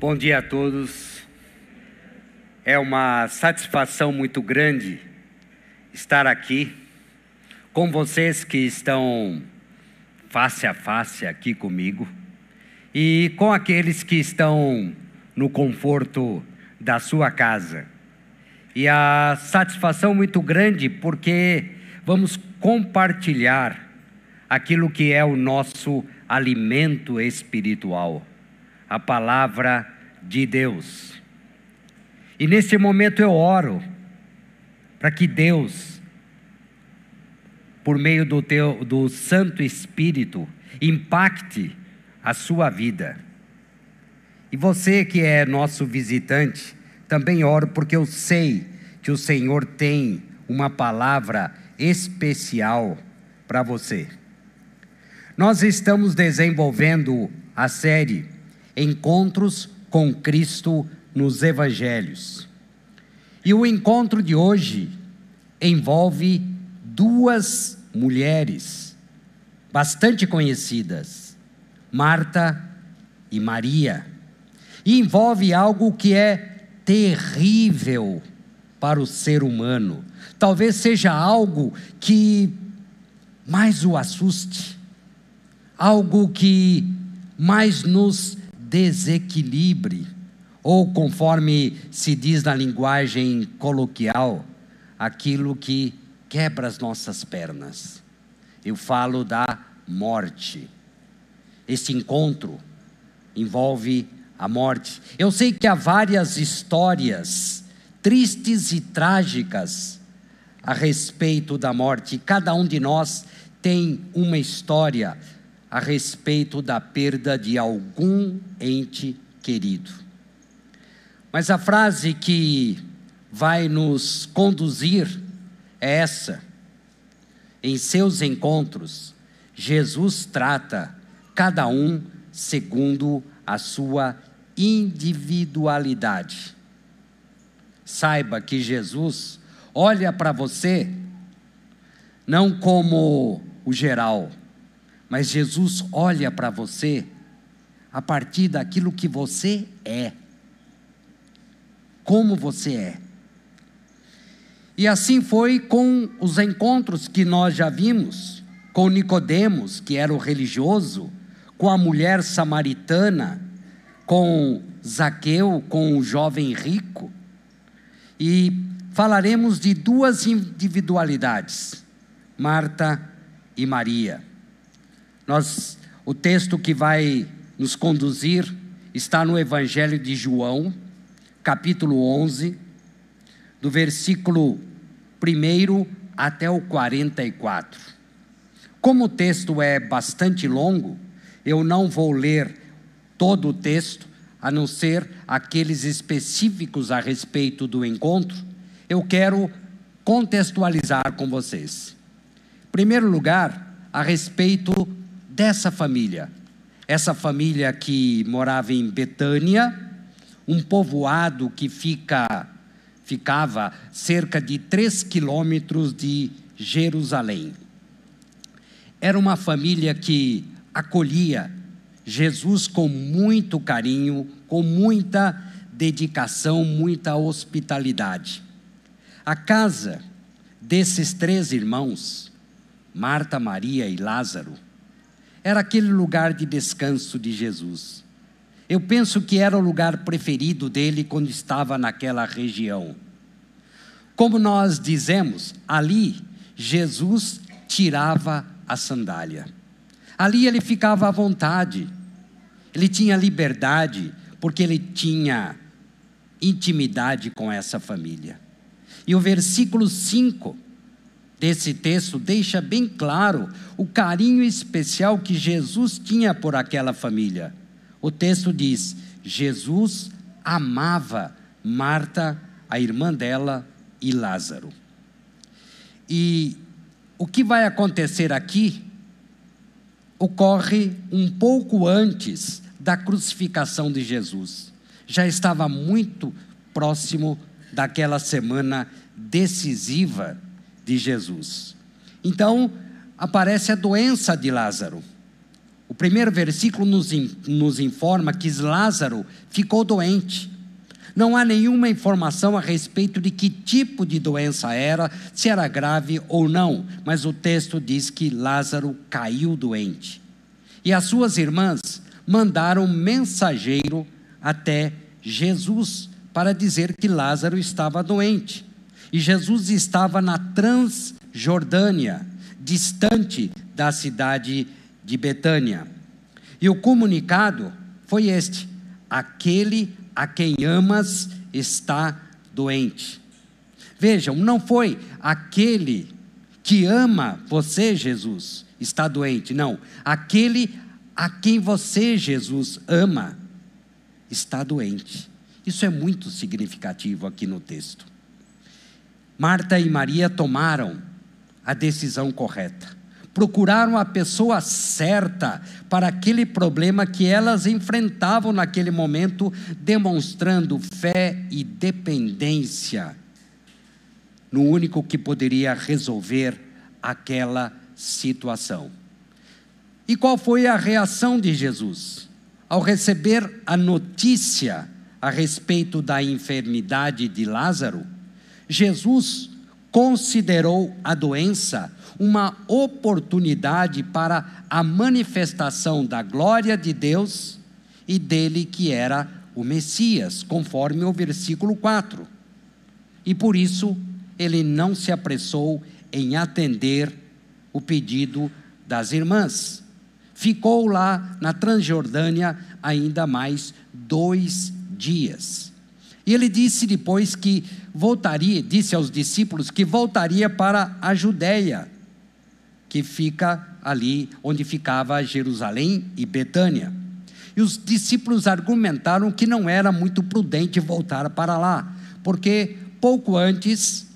Bom dia a todos. É uma satisfação muito grande estar aqui com vocês que estão face a face aqui comigo e com aqueles que estão no conforto da sua casa. E a satisfação muito grande porque vamos compartilhar aquilo que é o nosso alimento espiritual a palavra de Deus. E nesse momento eu oro para que Deus, por meio do teu do Santo Espírito, impacte a sua vida. E você que é nosso visitante, também oro porque eu sei que o Senhor tem uma palavra especial para você. Nós estamos desenvolvendo a série encontros com Cristo nos evangelhos. E o encontro de hoje envolve duas mulheres bastante conhecidas, Marta e Maria. E envolve algo que é terrível para o ser humano. Talvez seja algo que mais o assuste, algo que mais nos desequilibre, ou conforme se diz na linguagem coloquial, aquilo que quebra as nossas pernas. Eu falo da morte. Esse encontro envolve a morte. Eu sei que há várias histórias tristes e trágicas a respeito da morte. Cada um de nós tem uma história a respeito da perda de algum ente querido. Mas a frase que vai nos conduzir é essa. Em seus encontros, Jesus trata cada um segundo a sua individualidade. Saiba que Jesus olha para você não como o geral, mas Jesus olha para você a partir daquilo que você é. Como você é. E assim foi com os encontros que nós já vimos, com Nicodemos, que era o religioso, com a mulher samaritana, com Zaqueu, com o jovem rico. E falaremos de duas individualidades, Marta e Maria. Nós, o texto que vai nos conduzir está no Evangelho de João, capítulo 11, do versículo 1 até o 44. Como o texto é bastante longo, eu não vou ler todo o texto, a não ser aqueles específicos a respeito do encontro. Eu quero contextualizar com vocês. Em primeiro lugar, a respeito dessa família. Essa família que morava em Betânia, um povoado que fica, ficava cerca de três quilômetros de Jerusalém. Era uma família que acolhia Jesus com muito carinho, com muita dedicação, muita hospitalidade. A casa desses três irmãos, Marta, Maria e Lázaro, era aquele lugar de descanso de Jesus. Eu penso que era o lugar preferido dele quando estava naquela região. Como nós dizemos, ali Jesus tirava a sandália. Ali ele ficava à vontade. Ele tinha liberdade, porque ele tinha intimidade com essa família. E o versículo 5 desse texto deixa bem claro o carinho especial que Jesus tinha por aquela família. O texto diz: Jesus amava Marta, a irmã dela, e Lázaro. E o que vai acontecer aqui ocorre um pouco antes da crucificação de Jesus. Já estava muito próximo daquela semana decisiva de Jesus. Então, aparece a doença de Lázaro. O primeiro versículo nos, nos informa que Lázaro ficou doente. Não há nenhuma informação a respeito de que tipo de doença era, se era grave ou não, mas o texto diz que Lázaro caiu doente. E as suas irmãs mandaram um mensageiro até Jesus para dizer que Lázaro estava doente. E Jesus estava na Transjordânia, distante da cidade de Betânia. E o comunicado foi este: aquele a quem amas está doente. Vejam, não foi aquele que ama você, Jesus, está doente. Não, aquele a quem você, Jesus, ama está doente. Isso é muito significativo aqui no texto. Marta e Maria tomaram a decisão correta. Procuraram a pessoa certa para aquele problema que elas enfrentavam naquele momento, demonstrando fé e dependência no único que poderia resolver aquela situação. E qual foi a reação de Jesus? Ao receber a notícia a respeito da enfermidade de Lázaro, Jesus considerou a doença uma oportunidade para a manifestação da glória de Deus e dele que era o Messias, conforme o versículo 4. E por isso ele não se apressou em atender o pedido das irmãs. Ficou lá na Transjordânia ainda mais dois dias. E ele disse depois que voltaria, disse aos discípulos que voltaria para a Judéia, que fica ali onde ficava Jerusalém e Betânia. E os discípulos argumentaram que não era muito prudente voltar para lá, porque pouco antes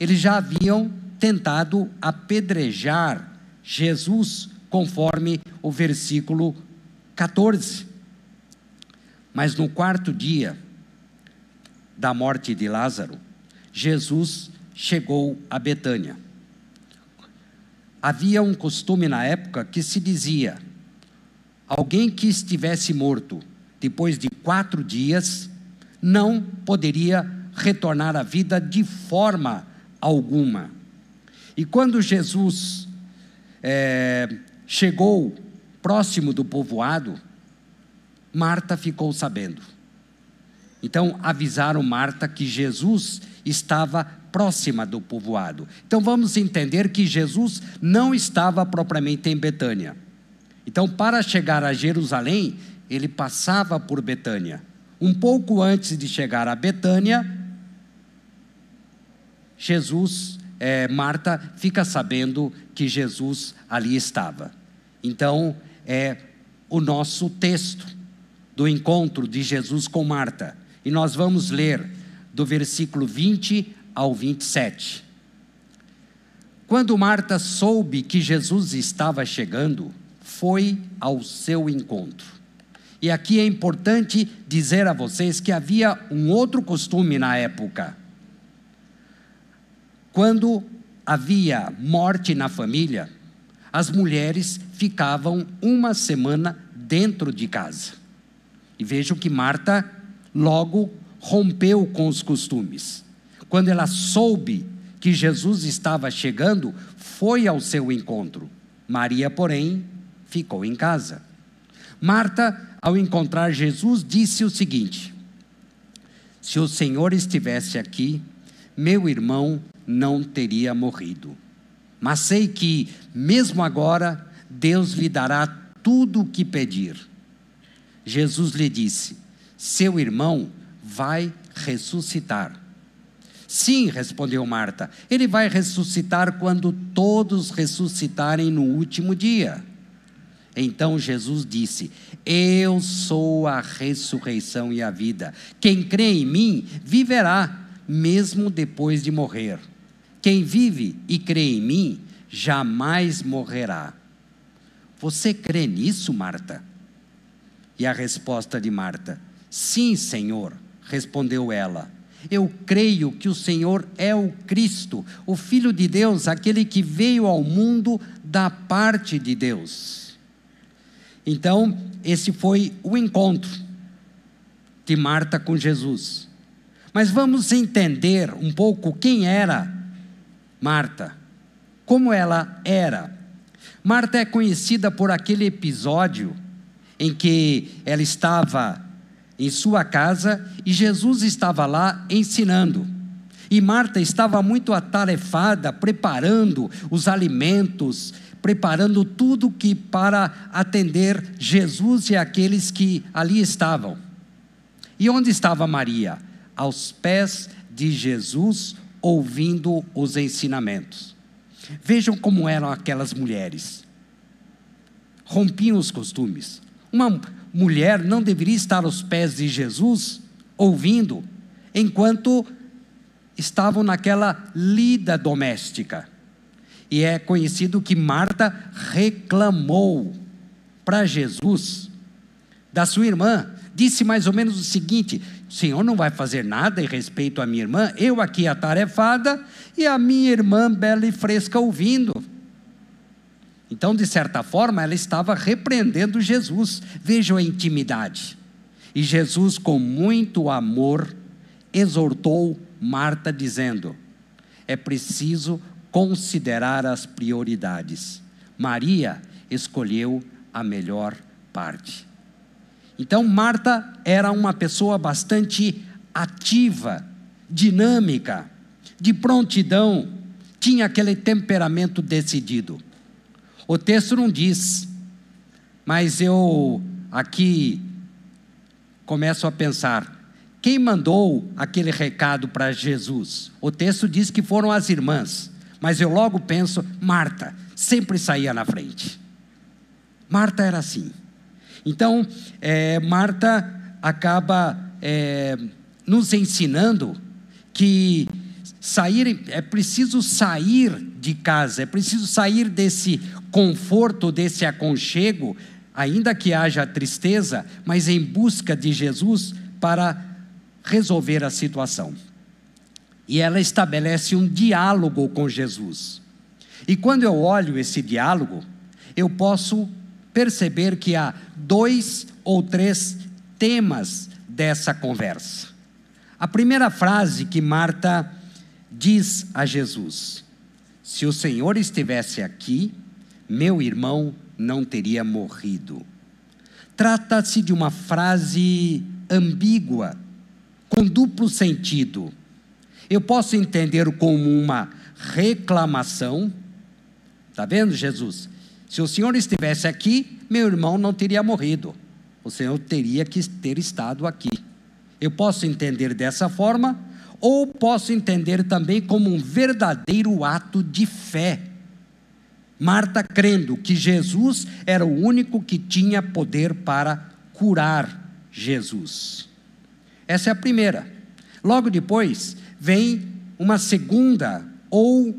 eles já haviam tentado apedrejar Jesus, conforme o versículo 14. Mas no quarto dia da morte de Lázaro, Jesus chegou a Betânia. Havia um costume na época que se dizia: alguém que estivesse morto depois de quatro dias não poderia retornar à vida de forma alguma. E quando Jesus é, chegou próximo do povoado, Marta ficou sabendo. Então avisaram Marta que Jesus estava próxima do povoado. Então vamos entender que Jesus não estava propriamente em Betânia. Então, para chegar a Jerusalém, ele passava por Betânia. Um pouco antes de chegar a Betânia, Jesus, é, Marta, fica sabendo que Jesus ali estava. Então, é o nosso texto do encontro de Jesus com Marta. E nós vamos ler do versículo 20 ao 27. Quando Marta soube que Jesus estava chegando, foi ao seu encontro. E aqui é importante dizer a vocês que havia um outro costume na época. Quando havia morte na família, as mulheres ficavam uma semana dentro de casa. E vejam que Marta logo rompeu com os costumes. Quando ela soube que Jesus estava chegando, foi ao seu encontro. Maria, porém, ficou em casa. Marta, ao encontrar Jesus, disse o seguinte: Se o Senhor estivesse aqui, meu irmão não teria morrido. Mas sei que, mesmo agora, Deus lhe dará tudo o que pedir. Jesus lhe disse: Seu irmão vai ressuscitar. Sim, respondeu Marta, ele vai ressuscitar quando todos ressuscitarem no último dia. Então Jesus disse: Eu sou a ressurreição e a vida. Quem crê em mim viverá, mesmo depois de morrer. Quem vive e crê em mim jamais morrerá. Você crê nisso, Marta? E a resposta de Marta: Sim, Senhor, respondeu ela. Eu creio que o Senhor é o Cristo, o Filho de Deus, aquele que veio ao mundo da parte de Deus. Então, esse foi o encontro de Marta com Jesus. Mas vamos entender um pouco quem era Marta, como ela era. Marta é conhecida por aquele episódio em que ela estava em sua casa e Jesus estava lá ensinando. E Marta estava muito atarefada, preparando os alimentos, preparando tudo que para atender Jesus e aqueles que ali estavam. E onde estava Maria? Aos pés de Jesus, ouvindo os ensinamentos. Vejam como eram aquelas mulheres. Rompiam os costumes. Uma mulher não deveria estar aos pés de Jesus, ouvindo, enquanto estavam naquela lida doméstica. E é conhecido que Marta reclamou para Jesus da sua irmã, disse mais ou menos o seguinte: o Senhor não vai fazer nada em respeito à minha irmã, eu aqui atarefada e a minha irmã bela e fresca ouvindo. Então, de certa forma, ela estava repreendendo Jesus. Vejam a intimidade. E Jesus, com muito amor, exortou Marta, dizendo: é preciso considerar as prioridades. Maria escolheu a melhor parte. Então, Marta era uma pessoa bastante ativa, dinâmica, de prontidão, tinha aquele temperamento decidido. O texto não diz, mas eu aqui começo a pensar: quem mandou aquele recado para Jesus? O texto diz que foram as irmãs. Mas eu logo penso, Marta, sempre saía na frente. Marta era assim. Então, é, Marta acaba é, nos ensinando que sair, é preciso sair de casa, é preciso sair desse conforto, desse aconchego, ainda que haja tristeza, mas em busca de Jesus para resolver a situação e ela estabelece um diálogo com Jesus. E quando eu olho esse diálogo, eu posso perceber que há dois ou três temas dessa conversa. A primeira frase que Marta diz a Jesus: Se o Senhor estivesse aqui, meu irmão não teria morrido. Trata-se de uma frase ambígua, com duplo sentido. Eu posso entender como uma reclamação. Está vendo, Jesus? Se o Senhor estivesse aqui, meu irmão não teria morrido. O Senhor teria que ter estado aqui. Eu posso entender dessa forma, ou posso entender também como um verdadeiro ato de fé. Marta crendo que Jesus era o único que tinha poder para curar Jesus. Essa é a primeira. Logo depois, vem uma segunda ou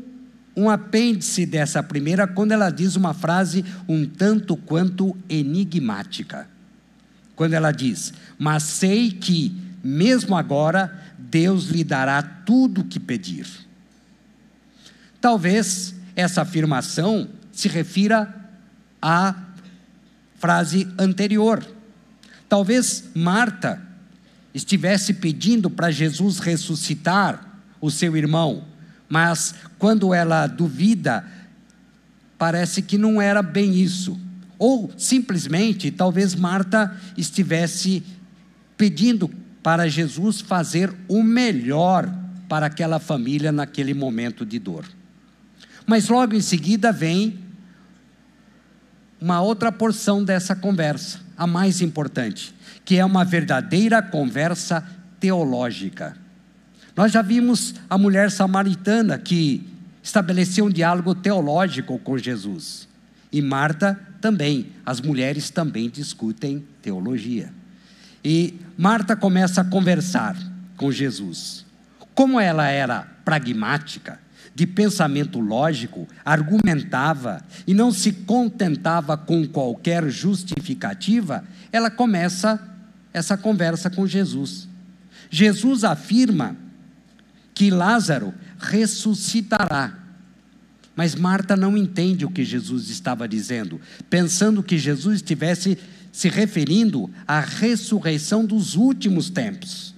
um apêndice dessa primeira, quando ela diz uma frase um tanto quanto enigmática. Quando ela diz: Mas sei que, mesmo agora, Deus lhe dará tudo o que pedir. Talvez essa afirmação se refira à frase anterior. Talvez Marta estivesse pedindo para Jesus ressuscitar o seu irmão, mas quando ela duvida, parece que não era bem isso. Ou simplesmente, talvez Marta estivesse pedindo para Jesus fazer o melhor para aquela família naquele momento de dor. Mas logo em seguida vem uma outra porção dessa conversa, a mais importante que é uma verdadeira conversa teológica. Nós já vimos a mulher samaritana que estabeleceu um diálogo teológico com Jesus. E Marta também, as mulheres também discutem teologia. E Marta começa a conversar com Jesus. Como ela era pragmática, de pensamento lógico, argumentava e não se contentava com qualquer justificativa, ela começa essa conversa com Jesus. Jesus afirma que Lázaro ressuscitará. Mas Marta não entende o que Jesus estava dizendo, pensando que Jesus estivesse se referindo à ressurreição dos últimos tempos.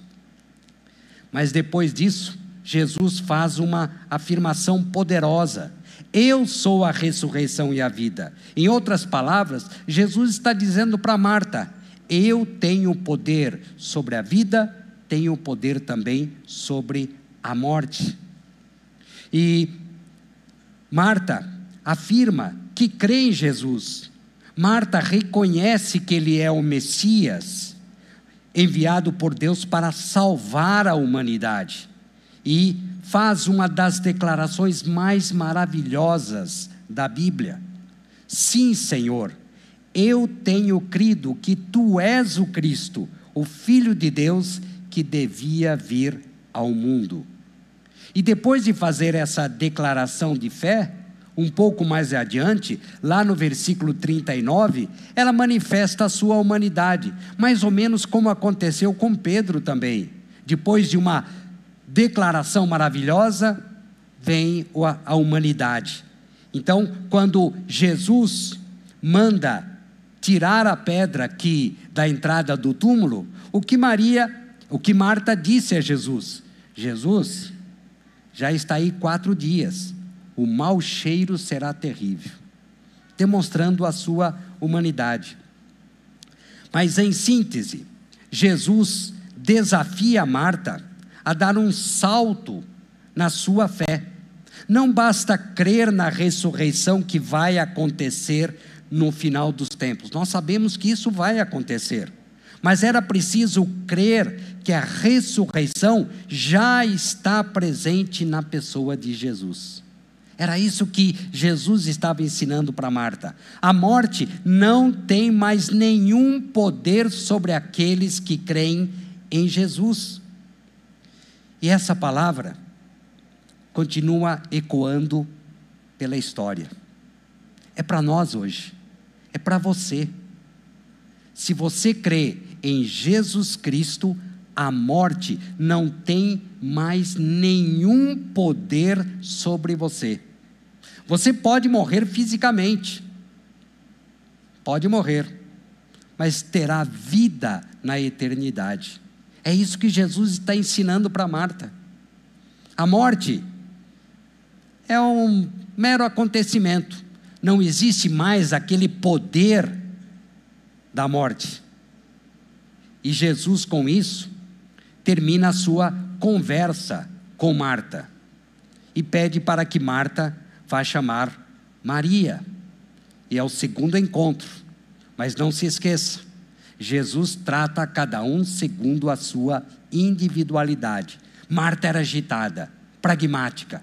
Mas depois disso, Jesus faz uma afirmação poderosa. Eu sou a ressurreição e a vida. Em outras palavras, Jesus está dizendo para Marta: Eu tenho poder sobre a vida, tenho poder também sobre a morte. E Marta afirma que crê em Jesus. Marta reconhece que ele é o Messias, enviado por Deus para salvar a humanidade. E faz uma das declarações mais maravilhosas da Bíblia. Sim, Senhor, eu tenho crido que tu és o Cristo, o Filho de Deus que devia vir ao mundo. E depois de fazer essa declaração de fé, um pouco mais adiante, lá no versículo 39, ela manifesta a sua humanidade, mais ou menos como aconteceu com Pedro também. Depois de uma declaração maravilhosa, vem a humanidade. Então, quando Jesus manda tirar a pedra aqui da entrada do túmulo, o que Maria, o que Marta disse a Jesus: Jesus, já está aí quatro dias, o mau cheiro será terrível, demonstrando a sua humanidade. Mas em síntese, Jesus desafia Marta a dar um salto na sua fé. Não basta crer na ressurreição que vai acontecer no final dos tempos. Nós sabemos que isso vai acontecer. Mas era preciso crer que a ressurreição já está presente na pessoa de Jesus. Era isso que Jesus estava ensinando para Marta. A morte não tem mais nenhum poder sobre aqueles que creem em Jesus. E essa palavra continua ecoando pela história. É para nós hoje, é para você. Se você crê em Jesus Cristo, a morte não tem mais nenhum poder sobre você. Você pode morrer fisicamente, pode morrer, mas terá vida na eternidade. É isso que Jesus está ensinando para Marta. A morte é um mero acontecimento, não existe mais aquele poder da morte. E Jesus, com isso, termina a sua conversa com Marta e pede para que Marta vá chamar Maria. E é o segundo encontro. Mas não se esqueça, Jesus trata cada um segundo a sua individualidade. Marta era agitada, pragmática.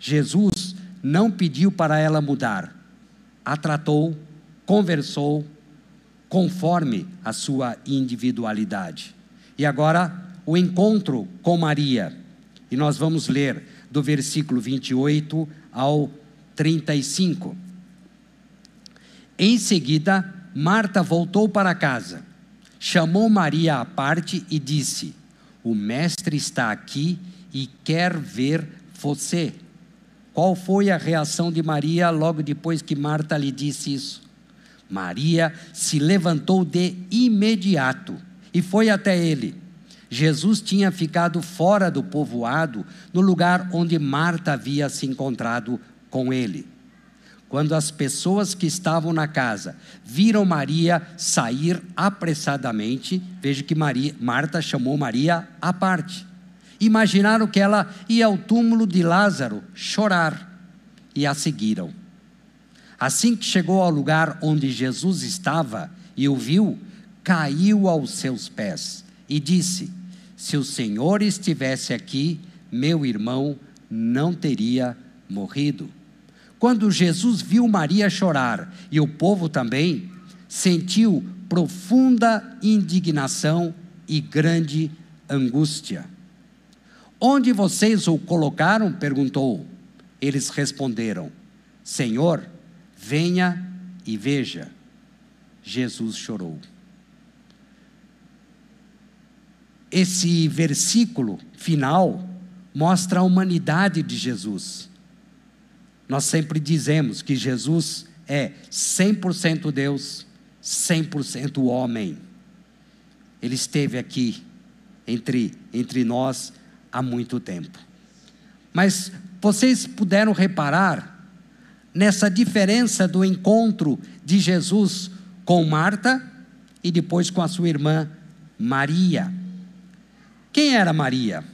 Jesus não pediu para ela mudar, a tratou, conversou, conforme a sua individualidade. E agora, o encontro com Maria. E nós vamos ler do versículo 28 ao 35. Em seguida, Marta voltou para casa, chamou Maria à parte e disse: O mestre está aqui e quer ver você. Qual foi a reação de Maria logo depois que Marta lhe disse isso? Maria se levantou de imediato e foi até ele. Jesus tinha ficado fora do povoado, no lugar onde Marta havia se encontrado com ele. Quando as pessoas que estavam na casa viram Maria sair apressadamente, veja que Maria, Marta chamou Maria à parte. Imaginaram que ela ia ao túmulo de Lázaro chorar e a seguiram. Assim que chegou ao lugar onde Jesus estava e o viu, caiu aos seus pés e disse: Se o Senhor estivesse aqui, meu irmão não teria morrido. Quando Jesus viu Maria chorar e o povo também, sentiu profunda indignação e grande angústia. Onde vocês o colocaram? perguntou. Eles responderam: Senhor, Venha e veja. Jesus chorou. Esse versículo final mostra a humanidade de Jesus. Nós sempre dizemos que Jesus é 100% Deus, 100% homem. Ele esteve aqui entre, entre nós há muito tempo. Mas vocês puderam reparar nessa diferença do encontro de Jesus com Marta e depois com a sua irmã Maria. Quem era Maria?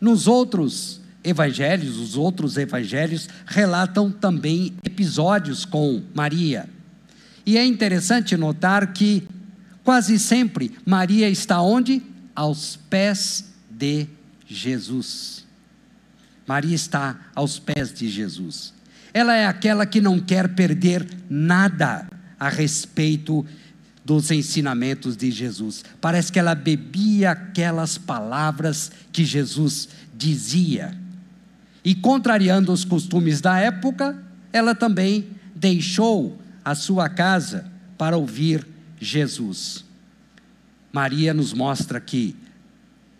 Nos outros evangelhos, os outros evangelhos relatam também episódios com Maria. E é interessante notar que quase sempre Maria está onde? Aos pés de Jesus. Maria está aos pés de Jesus. Ela é aquela que não quer perder nada a respeito dos ensinamentos de Jesus. Parece que ela bebia aquelas palavras que Jesus dizia. E contrariando os costumes da época, ela também deixou a sua casa para ouvir Jesus. Maria nos mostra que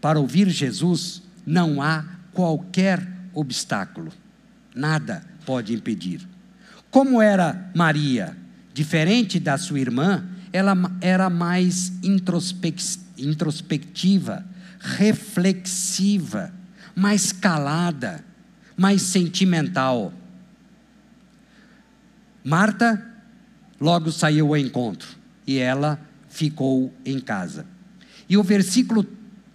para ouvir Jesus não há qualquer obstáculo, nada pode impedir. Como era Maria, diferente da sua irmã, ela era mais introspectiva, reflexiva, mais calada, mais sentimental. Marta logo saiu ao encontro e ela ficou em casa. E o versículo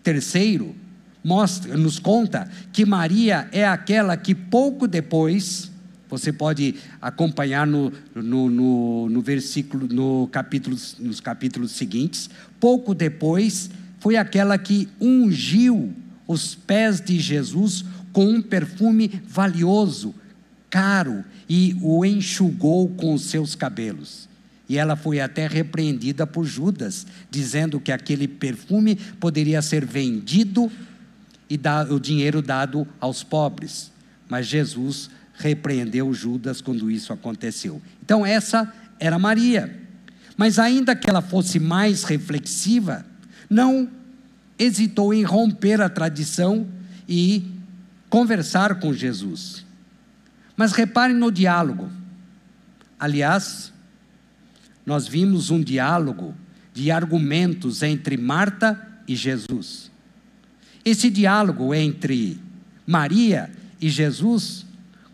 terceiro mostra, nos conta que Maria é aquela que pouco depois você pode acompanhar no, no, no, no versículo, no capítulo, nos capítulos seguintes. Pouco depois, foi aquela que ungiu os pés de Jesus com um perfume valioso, caro, e o enxugou com os seus cabelos. E ela foi até repreendida por Judas, dizendo que aquele perfume poderia ser vendido e dar, o dinheiro dado aos pobres. Mas Jesus repreendeu Judas quando isso aconteceu. Então, essa era Maria. Mas, ainda que ela fosse mais reflexiva, não hesitou em romper a tradição e conversar com Jesus. Mas reparem no diálogo. Aliás, nós vimos um diálogo de argumentos entre Marta e Jesus. Esse diálogo entre Maria e Jesus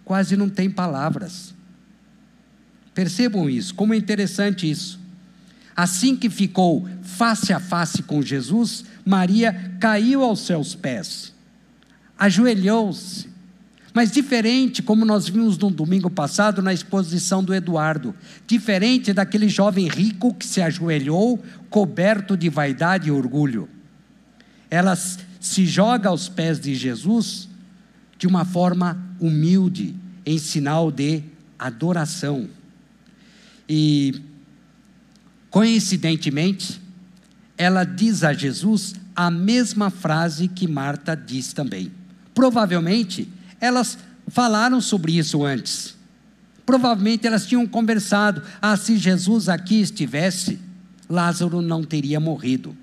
quase não tem palavras. Percebam isso, como é interessante isso. Assim que ficou face a face com Jesus, Maria caiu aos seus pés, ajoelhou-se. Mas diferente, como nós vimos no domingo passado na exposição do Eduardo, diferente daquele jovem rico que se ajoelhou coberto de vaidade e orgulho. Ela se joga aos pés de Jesus de uma forma humilde, em sinal de adoração. E, coincidentemente, ela diz a Jesus a mesma frase que Marta diz também. Provavelmente, elas falaram sobre isso antes. Provavelmente elas tinham conversado: ah, se Jesus aqui estivesse, Lázaro não teria morrido.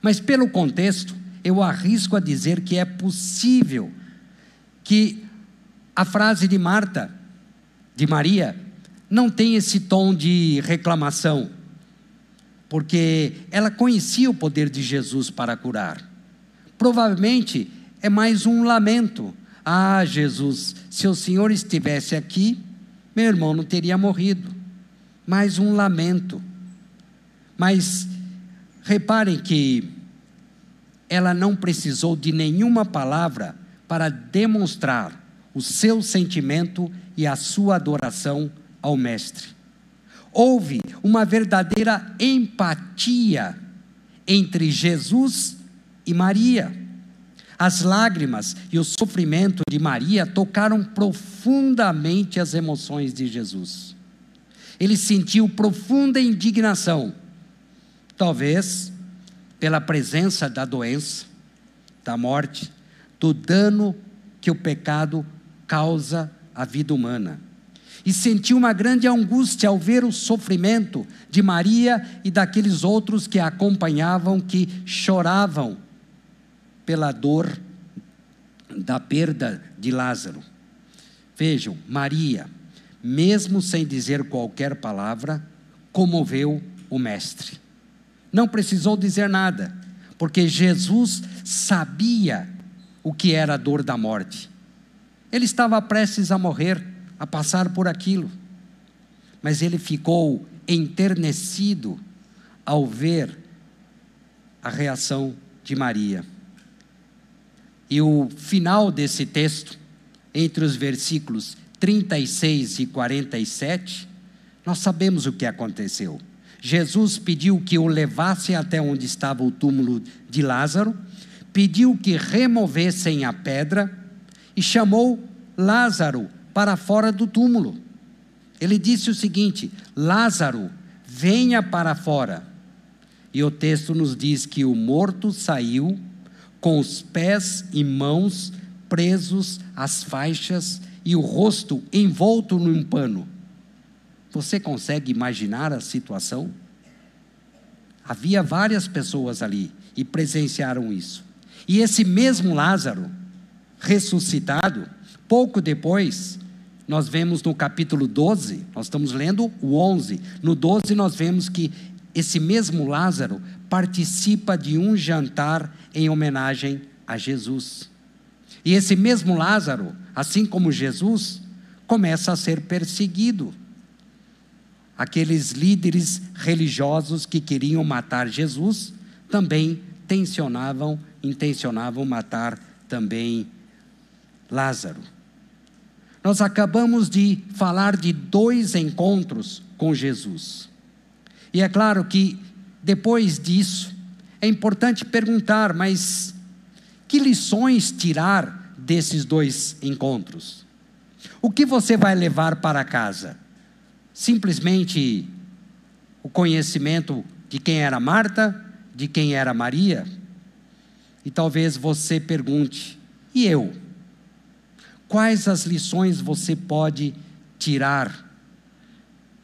Mas pelo contexto, eu arrisco a dizer que é possível que a frase de Marta, de Maria, não tem esse tom de reclamação, porque ela conhecia o poder de Jesus para curar. Provavelmente é mais um lamento. Ah, Jesus, se o Senhor estivesse aqui, meu irmão não teria morrido. Mais um lamento. Mas reparem que ela não precisou de nenhuma palavra para demonstrar o seu sentimento e a sua adoração ao Mestre. Houve uma verdadeira empatia entre Jesus e Maria. As lágrimas e o sofrimento de Maria tocaram profundamente as emoções de Jesus. Ele sentiu profunda indignação, talvez pela presença da doença, da morte, do dano que o pecado causa à vida humana. E sentiu uma grande angústia ao ver o sofrimento de Maria e daqueles outros que a acompanhavam, que choravam pela dor da perda de Lázaro. Vejam, Maria, mesmo sem dizer qualquer palavra, comoveu o Mestre. Não precisou dizer nada, porque Jesus sabia o que era a dor da morte. Ele estava prestes a morrer, a passar por aquilo, mas ele ficou enternecido ao ver a reação de Maria. E o final desse texto, entre os versículos 36 e 47, nós sabemos o que aconteceu. Jesus pediu que o levassem até onde estava o túmulo de Lázaro, pediu que removessem a pedra e chamou Lázaro para fora do túmulo. Ele disse o seguinte: Lázaro, venha para fora. E o texto nos diz que o morto saiu com os pés e mãos presos às faixas e o rosto envolto num pano. Você consegue imaginar a situação? Havia várias pessoas ali e presenciaram isso. E esse mesmo Lázaro, ressuscitado, pouco depois, nós vemos no capítulo 12, nós estamos lendo o 11, no 12 nós vemos que esse mesmo Lázaro participa de um jantar em homenagem a Jesus. E esse mesmo Lázaro, assim como Jesus, começa a ser perseguido. Aqueles líderes religiosos que queriam matar Jesus também tensionavam, intencionavam matar também Lázaro. Nós acabamos de falar de dois encontros com Jesus. E é claro que depois disso é importante perguntar, mas que lições tirar desses dois encontros? O que você vai levar para casa? Simplesmente o conhecimento de quem era Marta, de quem era Maria? E talvez você pergunte: e eu? Quais as lições você pode tirar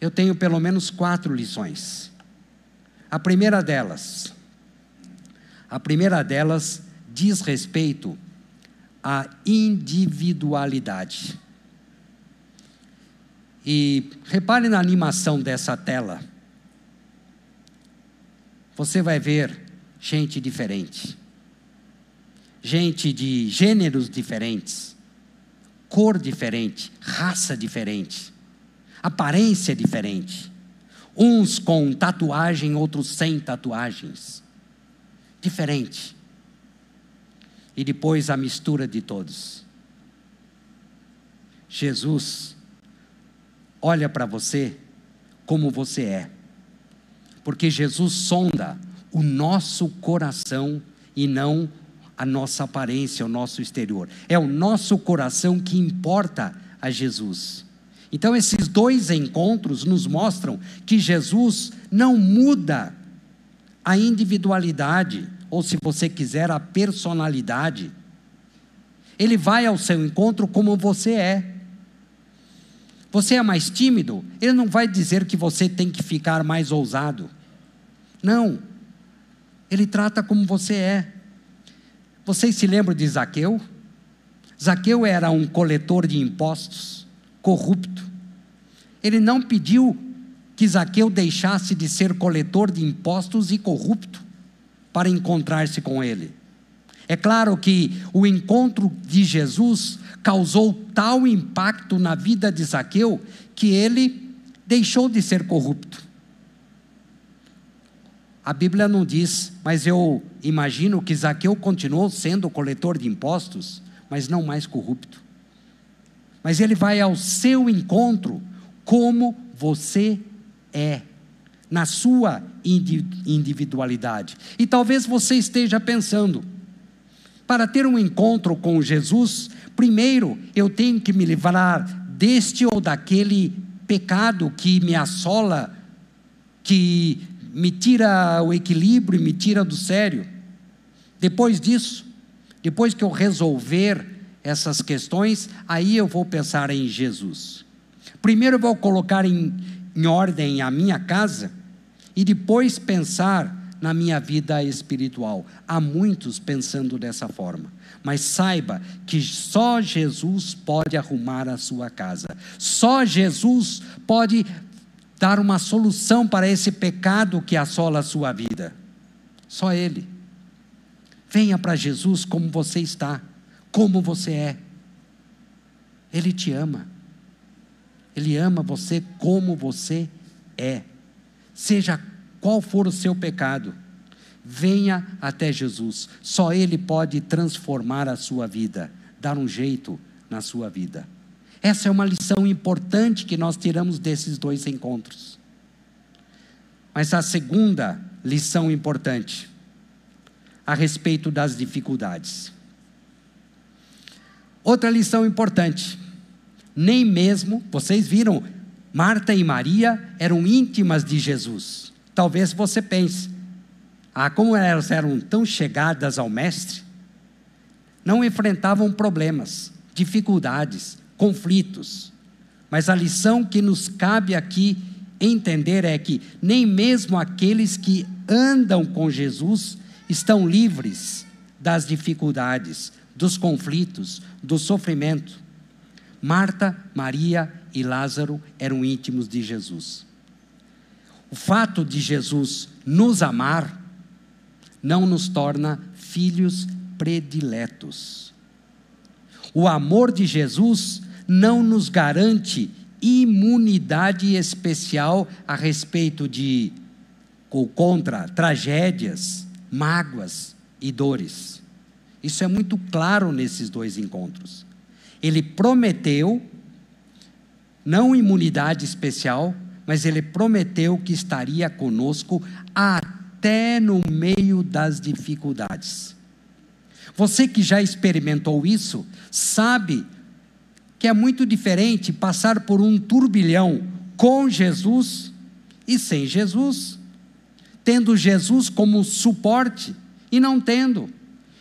eu tenho pelo menos quatro lições. A primeira delas, a primeira delas diz respeito à individualidade. E repare na animação dessa tela. Você vai ver gente diferente, gente de gêneros diferentes, cor diferente, raça diferente aparência diferente. Uns com tatuagem, outros sem tatuagens. Diferente. E depois a mistura de todos. Jesus olha para você como você é. Porque Jesus sonda o nosso coração e não a nossa aparência, o nosso exterior. É o nosso coração que importa a Jesus. Então, esses dois encontros nos mostram que Jesus não muda a individualidade, ou se você quiser, a personalidade. Ele vai ao seu encontro como você é. Você é mais tímido, ele não vai dizer que você tem que ficar mais ousado. Não. Ele trata como você é. Vocês se lembram de Zaqueu? Zaqueu era um coletor de impostos corrupto. Ele não pediu que Zaqueu deixasse de ser coletor de impostos e corrupto para encontrar-se com ele. É claro que o encontro de Jesus causou tal impacto na vida de Zaqueu que ele deixou de ser corrupto. A Bíblia não diz, mas eu imagino que Zaqueu continuou sendo coletor de impostos, mas não mais corrupto mas ele vai ao seu encontro como você é, na sua individualidade. E talvez você esteja pensando, para ter um encontro com Jesus, primeiro eu tenho que me livrar deste ou daquele pecado que me assola, que me tira o equilíbrio e me tira do sério. Depois disso, depois que eu resolver essas questões, aí eu vou pensar em Jesus. Primeiro eu vou colocar em, em ordem a minha casa e depois pensar na minha vida espiritual. Há muitos pensando dessa forma. Mas saiba que só Jesus pode arrumar a sua casa. Só Jesus pode dar uma solução para esse pecado que assola a sua vida. Só Ele. Venha para Jesus como você está, como você é. Ele te ama. Ele ama você como você é. Seja qual for o seu pecado, venha até Jesus. Só Ele pode transformar a sua vida, dar um jeito na sua vida. Essa é uma lição importante que nós tiramos desses dois encontros. Mas a segunda lição importante, a respeito das dificuldades. Outra lição importante, nem mesmo, vocês viram, Marta e Maria eram íntimas de Jesus. Talvez você pense, ah, como elas eram tão chegadas ao Mestre, não enfrentavam problemas, dificuldades, conflitos. Mas a lição que nos cabe aqui entender é que nem mesmo aqueles que andam com Jesus estão livres das dificuldades, dos conflitos, do sofrimento. Marta, Maria e Lázaro eram íntimos de Jesus. O fato de Jesus nos amar não nos torna filhos prediletos. O amor de Jesus não nos garante imunidade especial a respeito de ou contra tragédias, mágoas e dores. Isso é muito claro nesses dois encontros. Ele prometeu não imunidade especial, mas ele prometeu que estaria conosco até no meio das dificuldades. Você que já experimentou isso, sabe que é muito diferente passar por um turbilhão com Jesus e sem Jesus, tendo Jesus como suporte e não tendo.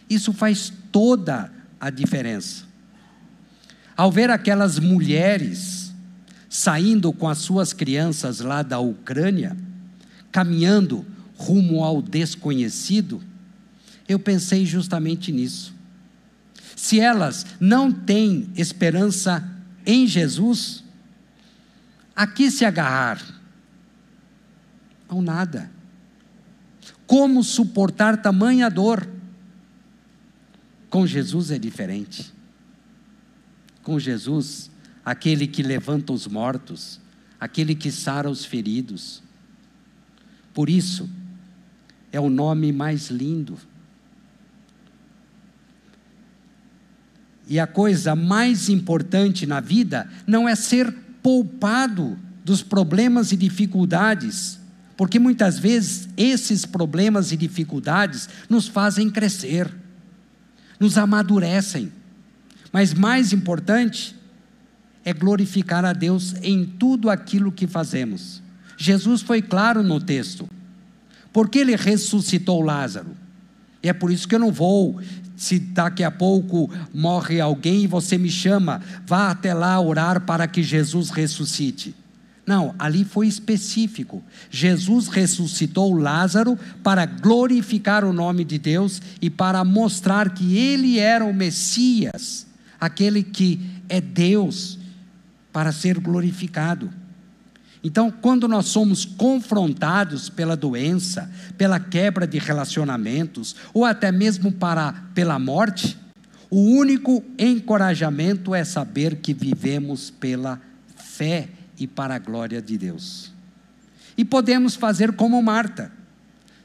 Isso faz toda a diferença. Ao ver aquelas mulheres saindo com as suas crianças lá da Ucrânia, caminhando rumo ao desconhecido, eu pensei justamente nisso. Se elas não têm esperança em Jesus, a que se agarrar? Ao nada. Como suportar tamanha dor? Com Jesus é diferente. Com Jesus, aquele que levanta os mortos, aquele que sara os feridos. Por isso, é o nome mais lindo E a coisa mais importante na vida não é ser poupado dos problemas e dificuldades, porque muitas vezes esses problemas e dificuldades nos fazem crescer, nos amadurecem. Mas mais importante é glorificar a Deus em tudo aquilo que fazemos. Jesus foi claro no texto. Porque ele ressuscitou Lázaro? E é por isso que eu não vou se daqui a pouco morre alguém e você me chama, vá até lá orar para que Jesus ressuscite. Não, ali foi específico. Jesus ressuscitou Lázaro para glorificar o nome de Deus e para mostrar que ele era o Messias, aquele que é Deus, para ser glorificado. Então, quando nós somos confrontados pela doença, pela quebra de relacionamentos, ou até mesmo para, pela morte, o único encorajamento é saber que vivemos pela fé e para a glória de Deus. E podemos fazer como Marta,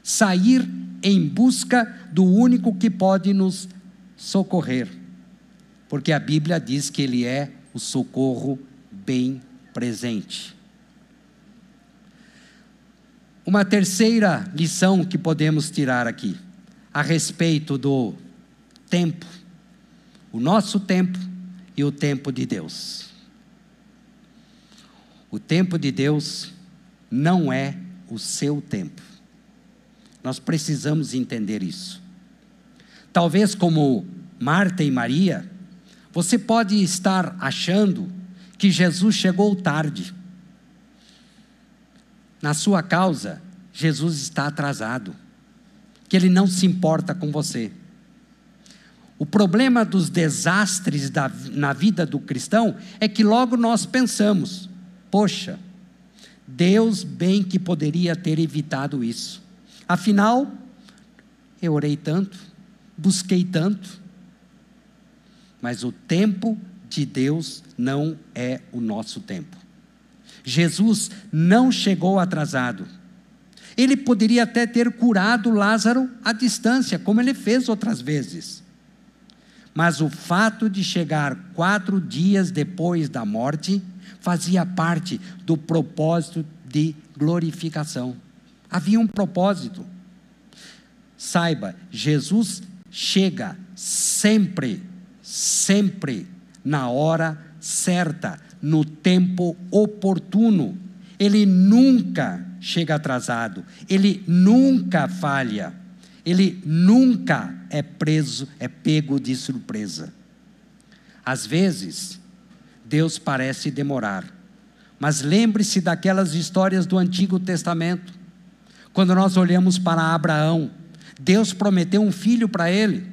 sair em busca do único que pode nos socorrer, porque a Bíblia diz que Ele é o socorro bem presente. Uma terceira lição que podemos tirar aqui, a respeito do tempo, o nosso tempo e o tempo de Deus. O tempo de Deus não é o seu tempo. Nós precisamos entender isso. Talvez como Marta e Maria, você pode estar achando que Jesus chegou tarde na sua causa, Jesus está atrasado. que Ele não se importa com você. O problema dos desastres da, na vida do cristão é que logo nós pensamos: poxa, Deus bem que poderia ter evitado isso. Afinal, eu orei tanto, busquei tanto, mas o tempo de Deus não é o nosso tempo. Jesus não chegou atrasado. Ele poderia até ter curado Lázaro à distância, como ele fez outras vezes. Mas o fato de chegar quatro dias depois da morte fazia parte do propósito de glorificação. Havia um propósito. Saiba, Jesus chega sempre, sempre na hora certa, no tempo oportuno. Ele nunca chega atrasado, ele nunca falha, ele nunca é preso, é pego de surpresa. Às vezes, Deus parece demorar, mas lembre-se daquelas histórias do Antigo Testamento. Quando nós olhamos para Abraão, Deus prometeu um filho para ele.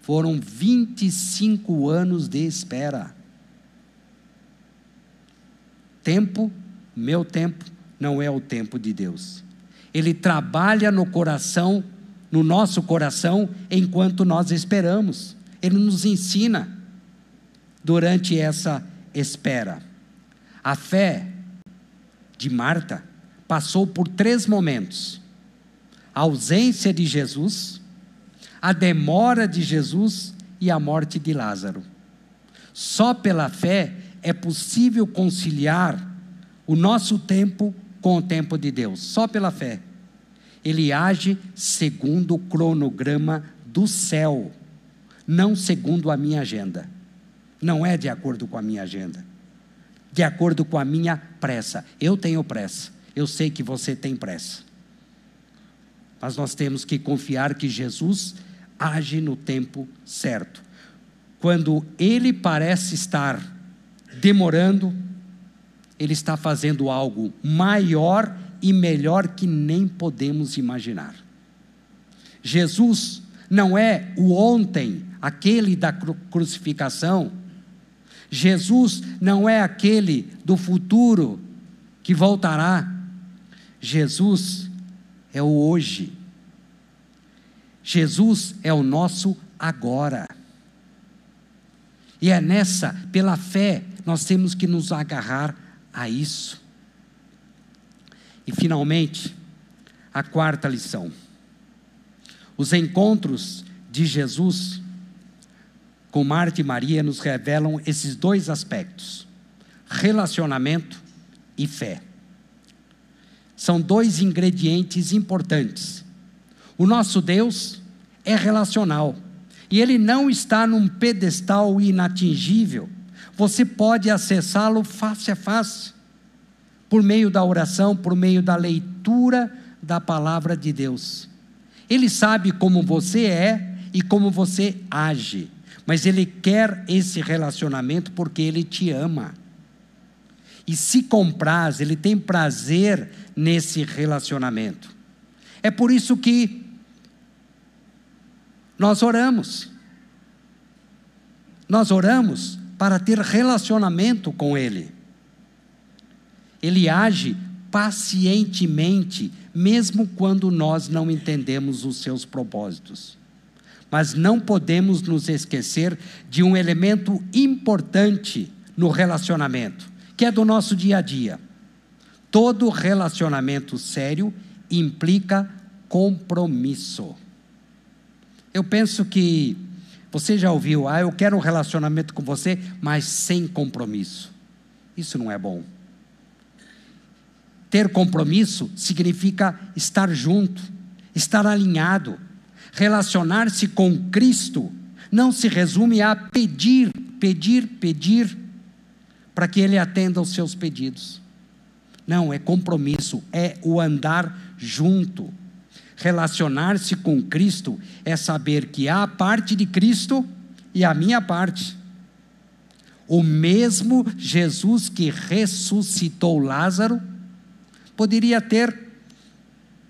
Foram 25 anos de espera. Tempo, meu tempo, não é o tempo de Deus. Ele trabalha no coração, no nosso coração, enquanto nós esperamos. Ele nos ensina durante essa espera. A fé de Marta passou por três momentos: a ausência de Jesus, a demora de Jesus e a morte de Lázaro. Só pela fé é possível conciliar o nosso tempo com o tempo de Deus, só pela fé. Ele age segundo o cronograma do céu, não segundo a minha agenda. Não é de acordo com a minha agenda, de acordo com a minha pressa. Eu tenho pressa, eu sei que você tem pressa. Mas nós temos que confiar que Jesus age no tempo certo. Quando ele parece estar demorando, ele está fazendo algo maior e melhor que nem podemos imaginar. Jesus não é o ontem, aquele da crucificação. Jesus não é aquele do futuro que voltará. Jesus é o hoje. Jesus é o nosso agora. E é nessa, pela fé, nós temos que nos agarrar a isso. E finalmente, a quarta lição. Os encontros de Jesus com Marta e Maria nos revelam esses dois aspectos: relacionamento e fé. São dois ingredientes importantes. O nosso Deus é relacional e ele não está num pedestal inatingível você pode acessá-lo face a face, por meio da oração, por meio da leitura da palavra de Deus. Ele sabe como você é e como você age, mas ele quer esse relacionamento porque ele te ama. E se compraz, ele tem prazer nesse relacionamento. É por isso que nós oramos. Nós oramos para ter relacionamento com Ele. Ele age pacientemente, mesmo quando nós não entendemos os seus propósitos. Mas não podemos nos esquecer de um elemento importante no relacionamento, que é do nosso dia a dia. Todo relacionamento sério implica compromisso. Eu penso que você já ouviu, ah, eu quero um relacionamento com você, mas sem compromisso. Isso não é bom. Ter compromisso significa estar junto, estar alinhado. Relacionar-se com Cristo não se resume a pedir, pedir, pedir, para que Ele atenda aos seus pedidos. Não, é compromisso, é o andar junto. Relacionar-se com Cristo é saber que há a parte de Cristo e a minha parte. O mesmo Jesus que ressuscitou Lázaro poderia ter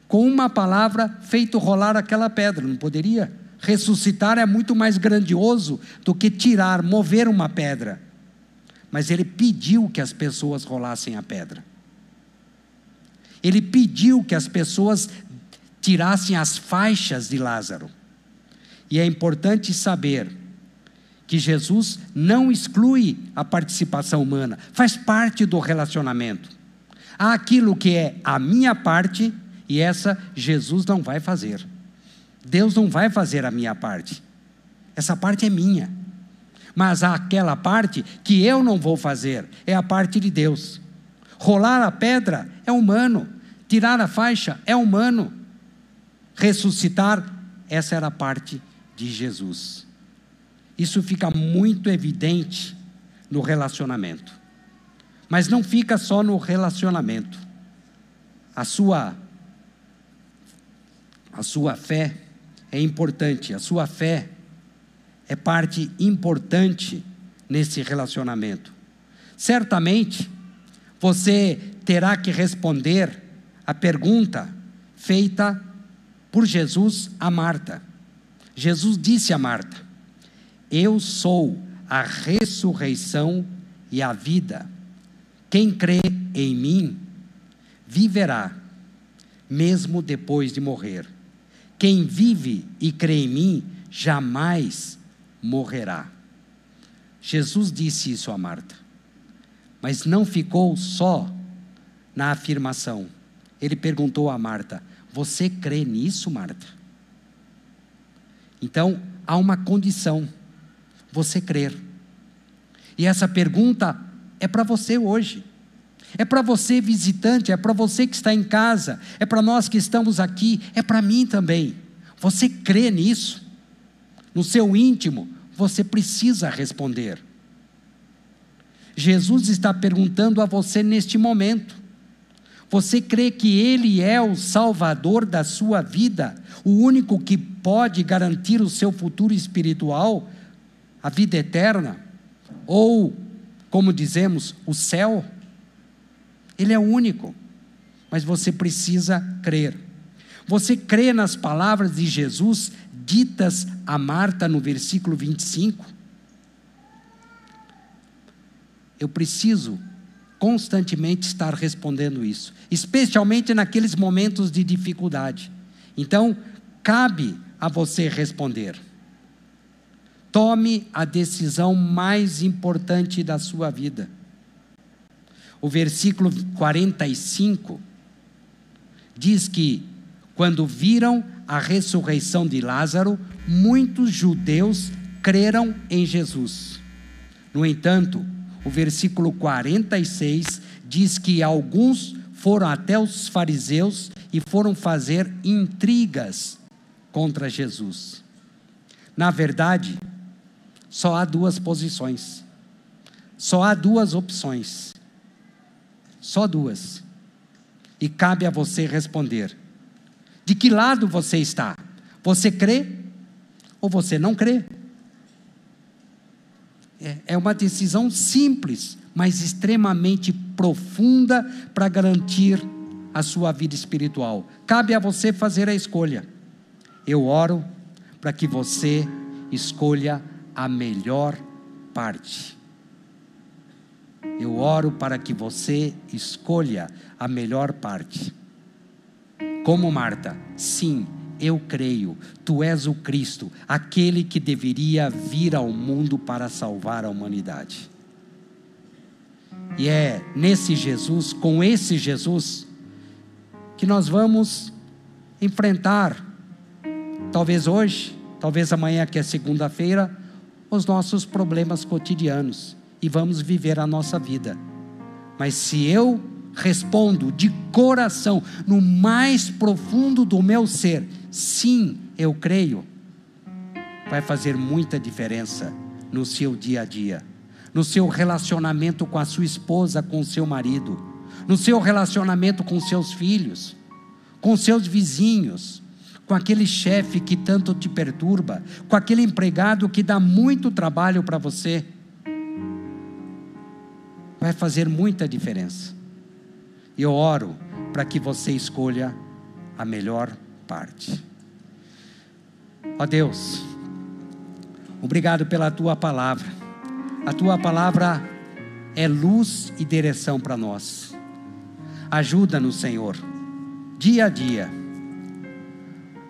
com uma palavra, feito rolar aquela pedra, não poderia? Ressuscitar é muito mais grandioso do que tirar, mover uma pedra. Mas ele pediu que as pessoas rolassem a pedra. Ele pediu que as pessoas tirassem as faixas de Lázaro. E é importante saber que Jesus não exclui a participação humana, faz parte do relacionamento. Há aquilo que é a minha parte e essa Jesus não vai fazer. Deus não vai fazer a minha parte. Essa parte é minha. Mas aquela parte que eu não vou fazer, é a parte de Deus. Rolar a pedra é humano, tirar a faixa é humano. Ressuscitar, essa era a parte de Jesus. Isso fica muito evidente no relacionamento. Mas não fica só no relacionamento. A sua a sua fé é importante, a sua fé é parte importante nesse relacionamento. Certamente, você terá que responder a pergunta feita por Jesus a Marta. Jesus disse a Marta: Eu sou a ressurreição e a vida. Quem crê em mim viverá, mesmo depois de morrer. Quem vive e crê em mim jamais morrerá. Jesus disse isso a Marta, mas não ficou só na afirmação. Ele perguntou a Marta: Você crê nisso, Marta? Então, há uma condição: você crer. E essa pergunta é para você hoje. É para você, visitante, é para você que está em casa, é para nós que estamos aqui, é para mim também. Você crê nisso? No seu íntimo, você precisa responder. Jesus está perguntando a você neste momento: você crê que Ele é o Salvador da sua vida, o único que pode garantir o seu futuro espiritual, a vida eterna? Ou, como dizemos, o céu? Ele é único, mas você precisa crer. Você crê nas palavras de Jesus ditas a Marta no versículo 25? Eu preciso constantemente estar respondendo isso, especialmente naqueles momentos de dificuldade. Então, cabe a você responder. Tome a decisão mais importante da sua vida o versículo 45 diz que, quando viram a ressurreição de Lázaro, muitos judeus creram em Jesus. No entanto, o versículo 46 diz que alguns foram até os fariseus e foram fazer intrigas contra Jesus. Na verdade, só há duas posições, só há duas opções. Só duas. E cabe a você responder. De que lado você está? Você crê ou você não crê? É, é uma decisão simples, mas extremamente profunda para garantir a sua vida espiritual. Cabe a você fazer a escolha. Eu oro para que você escolha a melhor parte. Eu oro para que você escolha a melhor parte. Como Marta, sim, eu creio, tu és o Cristo, aquele que deveria vir ao mundo para salvar a humanidade. E é nesse Jesus, com esse Jesus, que nós vamos enfrentar, talvez hoje, talvez amanhã, que é segunda-feira, os nossos problemas cotidianos e vamos viver a nossa vida. Mas se eu respondo de coração, no mais profundo do meu ser, sim, eu creio, vai fazer muita diferença no seu dia a dia, no seu relacionamento com a sua esposa, com o seu marido, no seu relacionamento com seus filhos, com seus vizinhos, com aquele chefe que tanto te perturba, com aquele empregado que dá muito trabalho para você vai fazer muita diferença. E eu oro para que você escolha a melhor parte. Ó Deus, obrigado pela tua palavra. A tua palavra é luz e direção para nós. Ajuda-nos, Senhor, dia a dia,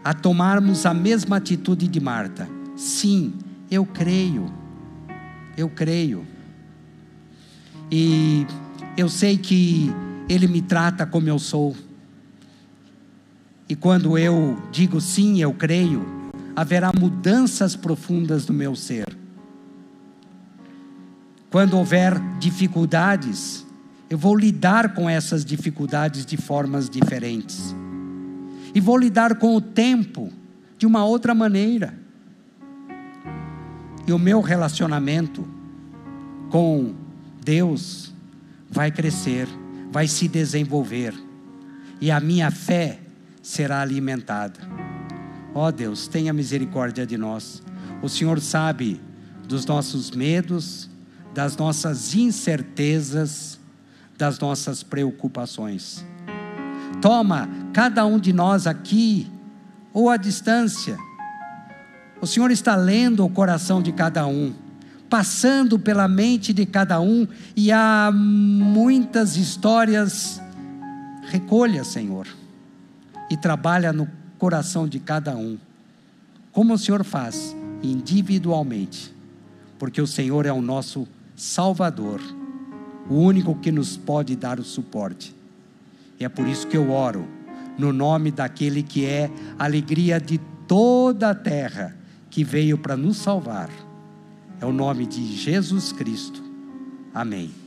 a tomarmos a mesma atitude de Marta. Sim, eu creio, eu creio. E eu sei que Ele me trata como eu sou. E quando eu digo sim, eu creio, haverá mudanças profundas no meu ser. Quando houver dificuldades, eu vou lidar com essas dificuldades de formas diferentes. E vou lidar com o tempo de uma outra maneira. E o meu relacionamento com Deus vai crescer, vai se desenvolver. E a minha fé será alimentada. Ó oh Deus, tenha misericórdia de nós. O Senhor sabe dos nossos medos, das nossas incertezas, das nossas preocupações. Toma cada um de nós aqui ou à distância. O Senhor está lendo o coração de cada um, passando pela mente de cada um, e há muitas histórias. Recolha, Senhor, e trabalha no coração de cada um, como o Senhor faz individualmente, porque o Senhor é o nosso Salvador, o único que nos pode dar o suporte. E é por isso que eu oro, no nome daquele que é a alegria de toda a terra, que veio para nos salvar. É o nome de Jesus Cristo. Amém.